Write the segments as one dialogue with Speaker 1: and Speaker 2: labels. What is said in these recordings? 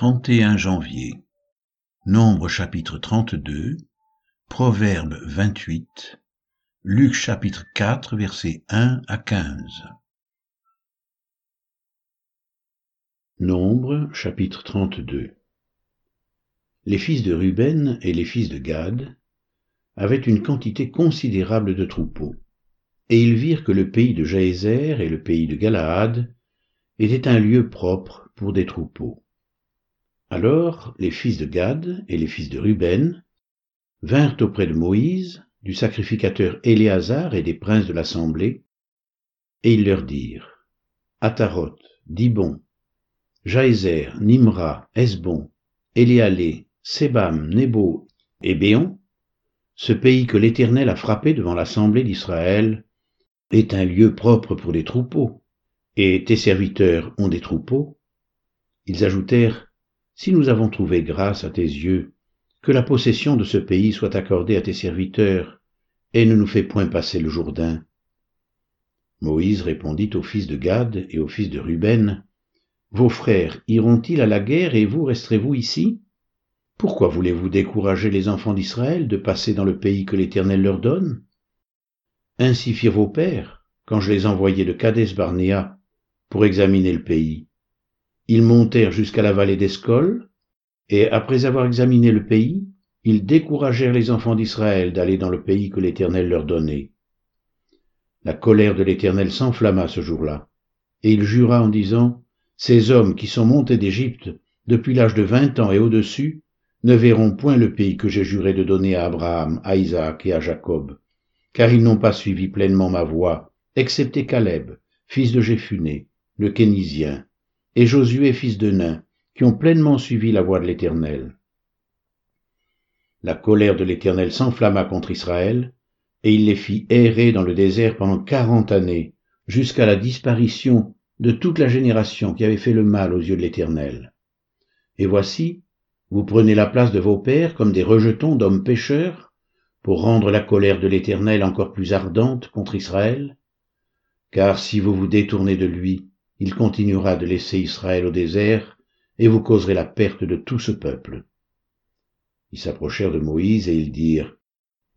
Speaker 1: 31 janvier. Nombre chapitre 32, Proverbe 28, Luc chapitre 4 versets 1 à 15. Nombre chapitre 32 Les fils de Ruben et les fils de Gad avaient une quantité considérable de troupeaux, et ils virent que le pays de Jaézer et le pays de Galaad étaient un lieu propre pour des troupeaux. Alors les fils de Gad et les fils de Ruben vinrent auprès de Moïse, du sacrificateur Éléazar et des princes de l'assemblée, et ils leur dirent, Ataroth, Dibon, Jaézer, Nimra, Esbon, Éléalé, Sébam, Nebo et Béon, ce pays que l'Éternel a frappé devant l'assemblée d'Israël, est un lieu propre pour les troupeaux, et tes serviteurs ont des troupeaux. Ils ajoutèrent, Si nous avons trouvé grâce à tes yeux, que la possession de ce pays soit accordée à tes serviteurs, et ne nous fais point passer le Jourdain. Moïse répondit aux fils de Gad et aux fils de Ruben, Vos frères iront-ils à la guerre et vous resterez-vous ici? Pourquoi voulez-vous décourager les enfants d'Israël de passer dans le pays que l'Éternel leur donne? Ainsi firent vos pères, quand je les envoyai de Cadès Barnéa pour examiner le pays. Ils montèrent jusqu'à la vallée d'Escol, et après avoir examiné le pays, ils découragèrent les enfants d'Israël d'aller dans le pays que l'Éternel leur donnait. La colère de l'Éternel s'enflamma ce jour-là, et il jura en disant, Ces hommes qui sont montés d'Égypte depuis l'âge de vingt ans et au-dessus ne verront point le pays que j'ai juré de donner à Abraham, à Isaac et à Jacob, car ils n'ont pas suivi pleinement ma voie, excepté Caleb, fils de Jéphuné, le Kénisien, et Josué, fils de Nain, qui ont pleinement suivi la voie de l'Éternel. La colère de l'Éternel s'enflamma contre Israël, et il les fit errer dans le désert pendant quarante années, jusqu'à la disparition de toute la génération qui avait fait le mal aux yeux de l'Éternel. Et voici, vous prenez la place de vos pères comme des rejetons d'hommes pécheurs, pour rendre la colère de l'Éternel encore plus ardente contre Israël, car si vous vous détournez de lui, il continuera de laisser Israël au désert, et vous causerez la perte de tout ce peuple. Ils s'approchèrent de Moïse et ils dirent,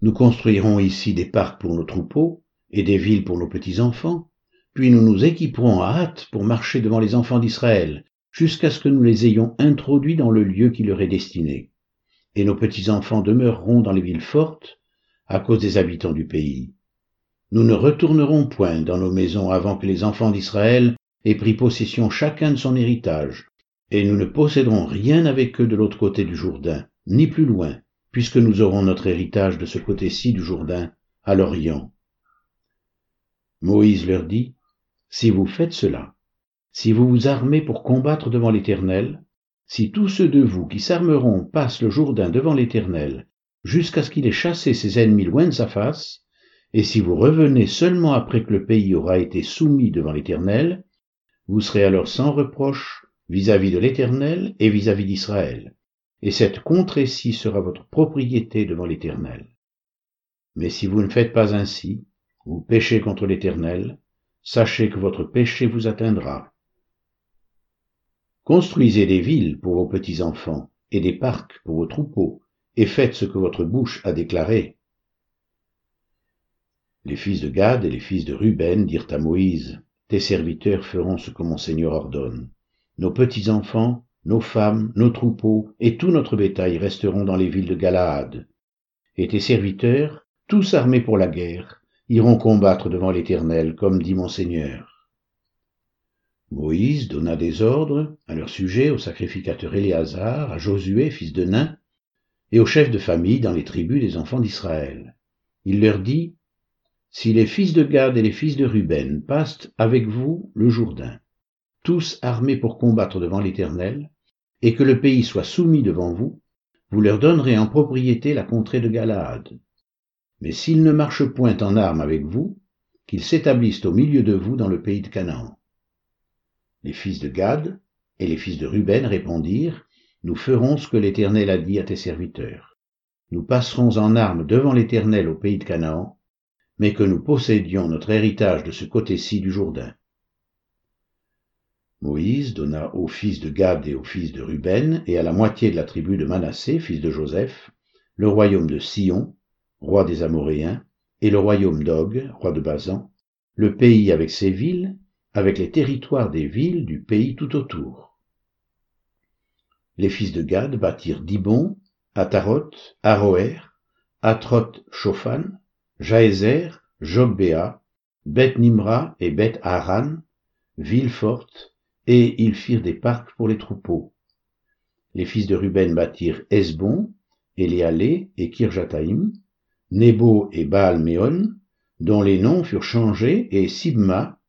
Speaker 1: Nous construirons ici des parcs pour nos troupeaux et des villes pour nos petits-enfants, puis nous nous équiperons à hâte pour marcher devant les enfants d'Israël, jusqu'à ce que nous les ayons introduits dans le lieu qui leur est destiné. Et nos petits-enfants demeureront dans les villes fortes à cause des habitants du pays. Nous ne retournerons point dans nos maisons avant que les enfants d'Israël aient pris possession chacun de son héritage, et nous ne posséderons rien avec eux de l'autre côté du Jourdain, ni plus loin, puisque nous aurons notre héritage de ce côté-ci du Jourdain, à l'Orient. Moïse leur dit, Si vous faites cela, si vous vous armez pour combattre devant l'Éternel, si tous ceux de vous qui s'armeront passent le Jourdain devant l'Éternel, jusqu'à ce qu'il ait chassé ses ennemis loin de sa face, et si vous revenez seulement après que le pays aura été soumis devant l'Éternel, vous serez alors sans reproche vis-à-vis de l'Éternel et vis-à-vis d'Israël, et cette contrée-ci sera votre propriété devant l'Éternel. Mais si vous ne faites pas ainsi, vous péchez contre l'Éternel, sachez que votre péché vous atteindra. Construisez des villes pour vos petits-enfants et des parcs pour vos troupeaux, et faites ce que votre bouche a déclaré. Les fils de Gad et les fils de Ruben dirent à Moïse, Tes serviteurs feront ce que mon Seigneur ordonne. Nos petits-enfants, nos femmes, nos troupeaux et tout notre bétail resteront dans les villes de Galaad. Et tes serviteurs, tous armés pour la guerre, iront combattre devant l'Éternel, comme dit mon Seigneur. Moïse donna des ordres à leur sujet au sacrificateur Éléazar, à Josué, fils de Nain, et aux chefs de famille dans les tribus des enfants d'Israël. Il leur dit, si les fils de Gad et les fils de Ruben passent avec vous le Jourdain, tous armés pour combattre devant l'Éternel, et que le pays soit soumis devant vous, vous leur donnerez en propriété la contrée de Galaad. Mais s'ils ne marchent point en armes avec vous, qu'ils s'établissent au milieu de vous dans le pays de Canaan. Les fils de Gad et les fils de Ruben répondirent, Nous ferons ce que l'Éternel a dit à tes serviteurs. Nous passerons en armes devant l'Éternel au pays de Canaan, mais que nous possédions notre héritage de ce côté-ci du Jourdain. Moïse donna aux fils de Gad et aux fils de Ruben, et à la moitié de la tribu de Manassé, fils de Joseph, le royaume de Sion, roi des Amoréens, et le royaume d'Og, roi de Basan, le pays avec ses villes, avec les territoires des villes du pays tout autour. Les fils de Gad bâtirent Dibon, Ataroth, Aroer, Atroth Shophan, Jaézer, Jobbéa, Beth Nimra et Beth Haran, villes fortes, et ils firent des parcs pour les troupeaux. Les fils de Ruben bâtirent Esbon, Éléalé et Kirjataïm, Nebo et Baal-Méon, dont les noms furent changés, et Sibma,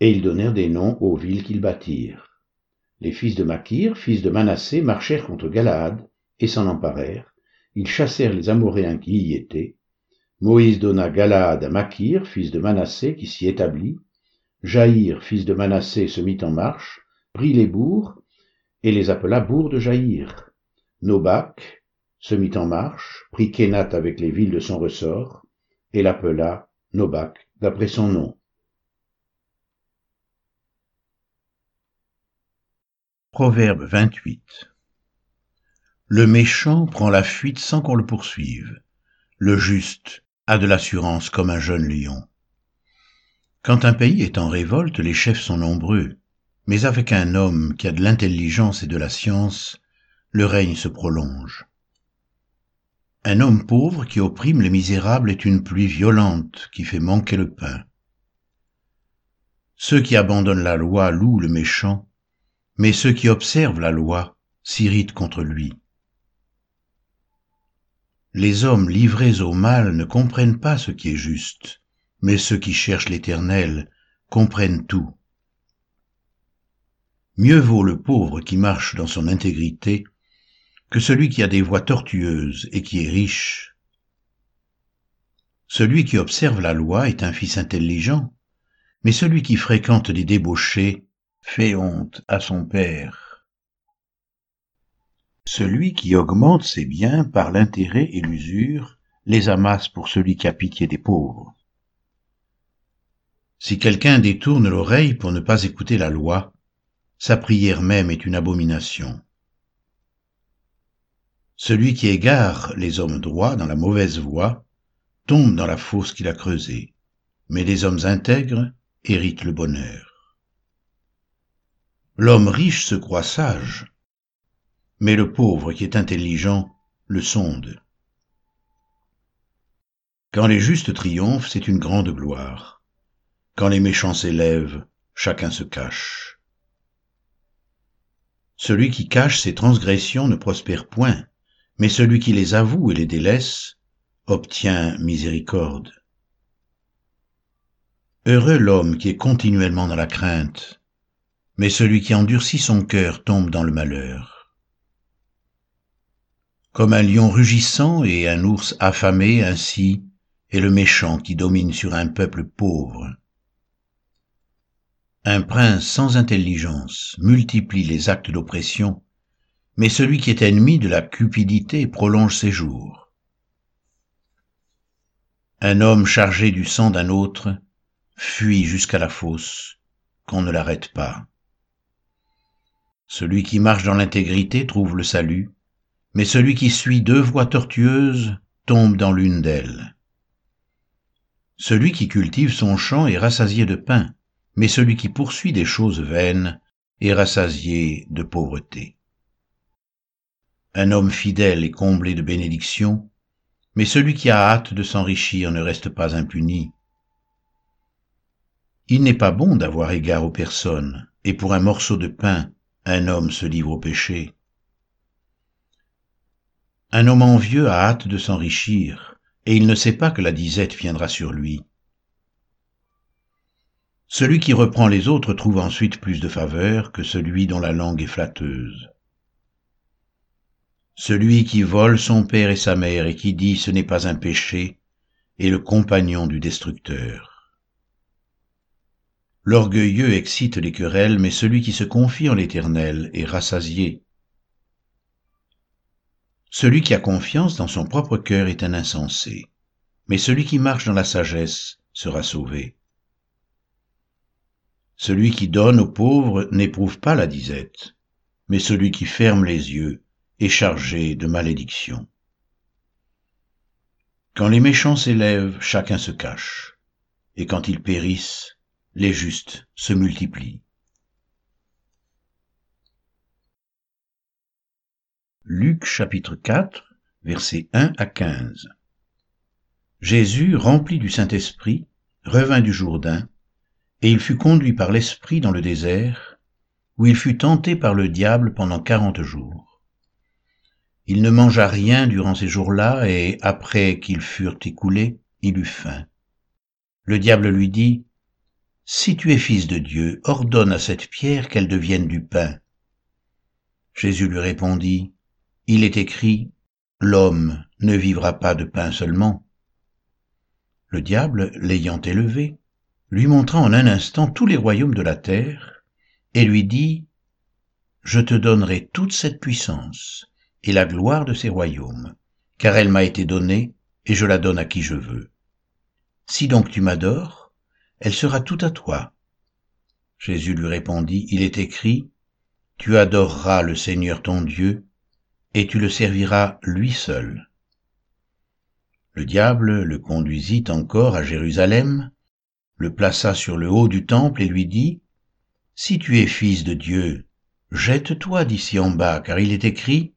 Speaker 1: et ils donnèrent des noms aux villes qu'ils bâtirent. Les fils de Makir, fils de Manassé, marchèrent contre Galaad, et s'en emparèrent. Ils chassèrent les Amoréens qui y étaient. Moïse donna Galaad à Makir, fils de Manassé, qui s'y établit. Jaïr, fils de Manassé, se mit en marche, prit les bourgs, et les appela bourgs de Jaïr. Nobak, se mit en marche, prit Kénat avec les villes de son ressort, et l'appela Nobak, d'après son nom.
Speaker 2: Proverbe 28 Le méchant prend la fuite sans qu'on le poursuive. Le juste a de l'assurance comme un jeune lion. Quand un pays est en révolte, les chefs sont nombreux, mais avec un homme qui a de l'intelligence et de la science, le règne se prolonge. Un homme pauvre qui opprime les misérables est une pluie violente qui fait manquer le pain. Ceux qui abandonnent la loi louent le méchant, mais ceux qui observent la loi s'irritent contre lui. Les hommes livrés au mal ne comprennent pas ce qui est juste, mais ceux qui cherchent l'Éternel comprennent tout. Mieux vaut le pauvre qui marche dans son intégrité que celui qui a des voies tortueuses et qui est riche. Celui qui observe la loi est un fils intelligent, mais celui qui fréquente des débauchés fait honte à son père. Celui qui augmente ses biens par l'intérêt et l'usure les amasse pour celui qui a pitié des pauvres. Si quelqu'un détourne l'oreille pour ne pas écouter la loi, sa prière même est une abomination. Celui qui égare les hommes droits dans la mauvaise voie tombe dans la fosse qu'il a creusée, mais les hommes intègres héritent le bonheur. L'homme riche se croit sage, mais le pauvre qui est intelligent le sonde. Quand les justes triomphent, c'est une grande gloire. Quand les méchants s'élèvent, chacun se cache. Celui qui cache ses transgressions ne prospère point, mais celui qui les avoue et les délaisse obtient miséricorde. Heureux l'homme qui est continuellement dans la crainte, mais celui qui endurcit son cœur tombe dans le malheur. Comme un lion rugissant et un ours affamé ainsi est le méchant qui domine sur un peuple pauvre. Un prince sans intelligence multiplie les actes d'oppression mais celui qui est ennemi de la cupidité prolonge ses jours. Un homme chargé du sang d'un autre fuit jusqu'à la fosse, qu'on ne l'arrête pas. Celui qui marche dans l'intégrité trouve le salut, mais celui qui suit deux voies tortueuses tombe dans l'une d'elles. Celui qui cultive son champ est rassasié de pain, mais celui qui poursuit des choses vaines est rassasié de pauvreté. Un homme fidèle est comblé de bénédictions, mais celui qui a hâte de s'enrichir ne reste pas impuni. Il n'est pas bon d'avoir égard aux personnes, et pour un morceau de pain, un homme se livre au péché. Un homme envieux a hâte de s'enrichir, et il ne sait pas que la disette viendra sur lui. Celui qui reprend les autres trouve ensuite plus de faveur que celui dont la langue est flatteuse. Celui qui vole son père et sa mère et qui dit ce n'est pas un péché est le compagnon du destructeur. L'orgueilleux excite les querelles, mais celui qui se confie en l'Éternel est rassasié. Celui qui a confiance dans son propre cœur est un insensé, mais celui qui marche dans la sagesse sera sauvé. Celui qui donne aux pauvres n'éprouve pas la disette, mais celui qui ferme les yeux est chargé de malédiction. Quand les méchants s'élèvent, chacun se cache, et quand ils périssent, les justes se multiplient. Luc chapitre 4, versets 1 à 15. Jésus, rempli du Saint-Esprit, revint du Jourdain, et il fut conduit par l'Esprit dans le désert, où il fut tenté par le diable pendant quarante jours. Il ne mangea rien durant ces jours-là, et après qu'ils furent écoulés, il eut faim. Le diable lui dit, Si tu es fils de Dieu, ordonne à cette pierre qu'elle devienne du pain. Jésus lui répondit, il est écrit, L'homme ne vivra pas de pain seulement. Le diable, l'ayant élevé, lui montra en un instant tous les royaumes de la terre, et lui dit, Je te donnerai toute cette puissance et la gloire de ces royaumes, car elle m'a été donnée, et je la donne à qui je veux. Si donc tu m'adores, elle sera toute à toi. Jésus lui répondit, Il est écrit, Tu adoreras le Seigneur ton Dieu, et tu le serviras lui seul. Le diable le conduisit encore à Jérusalem, le plaça sur le haut du temple et lui dit, Si tu es fils de Dieu, jette-toi d'ici en bas, car il est écrit,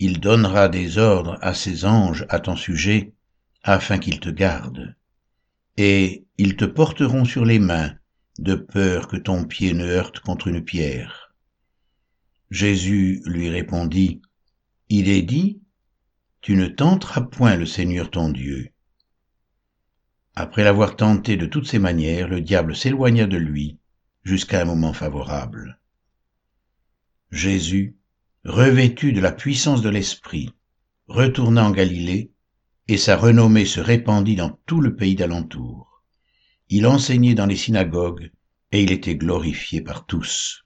Speaker 2: Il donnera des ordres à ses anges à ton sujet, afin qu'ils te gardent. Et ils te porteront sur les mains, de peur que ton pied ne heurte contre une pierre. Jésus lui répondit, il est dit, Tu ne tenteras point le Seigneur ton Dieu. Après l'avoir tenté de toutes ses manières, le diable s'éloigna de lui jusqu'à un moment favorable. Jésus, revêtu de la puissance de l'Esprit, retourna en Galilée, et sa renommée se répandit dans tout le pays d'alentour. Il enseignait dans les synagogues, et il était glorifié par tous.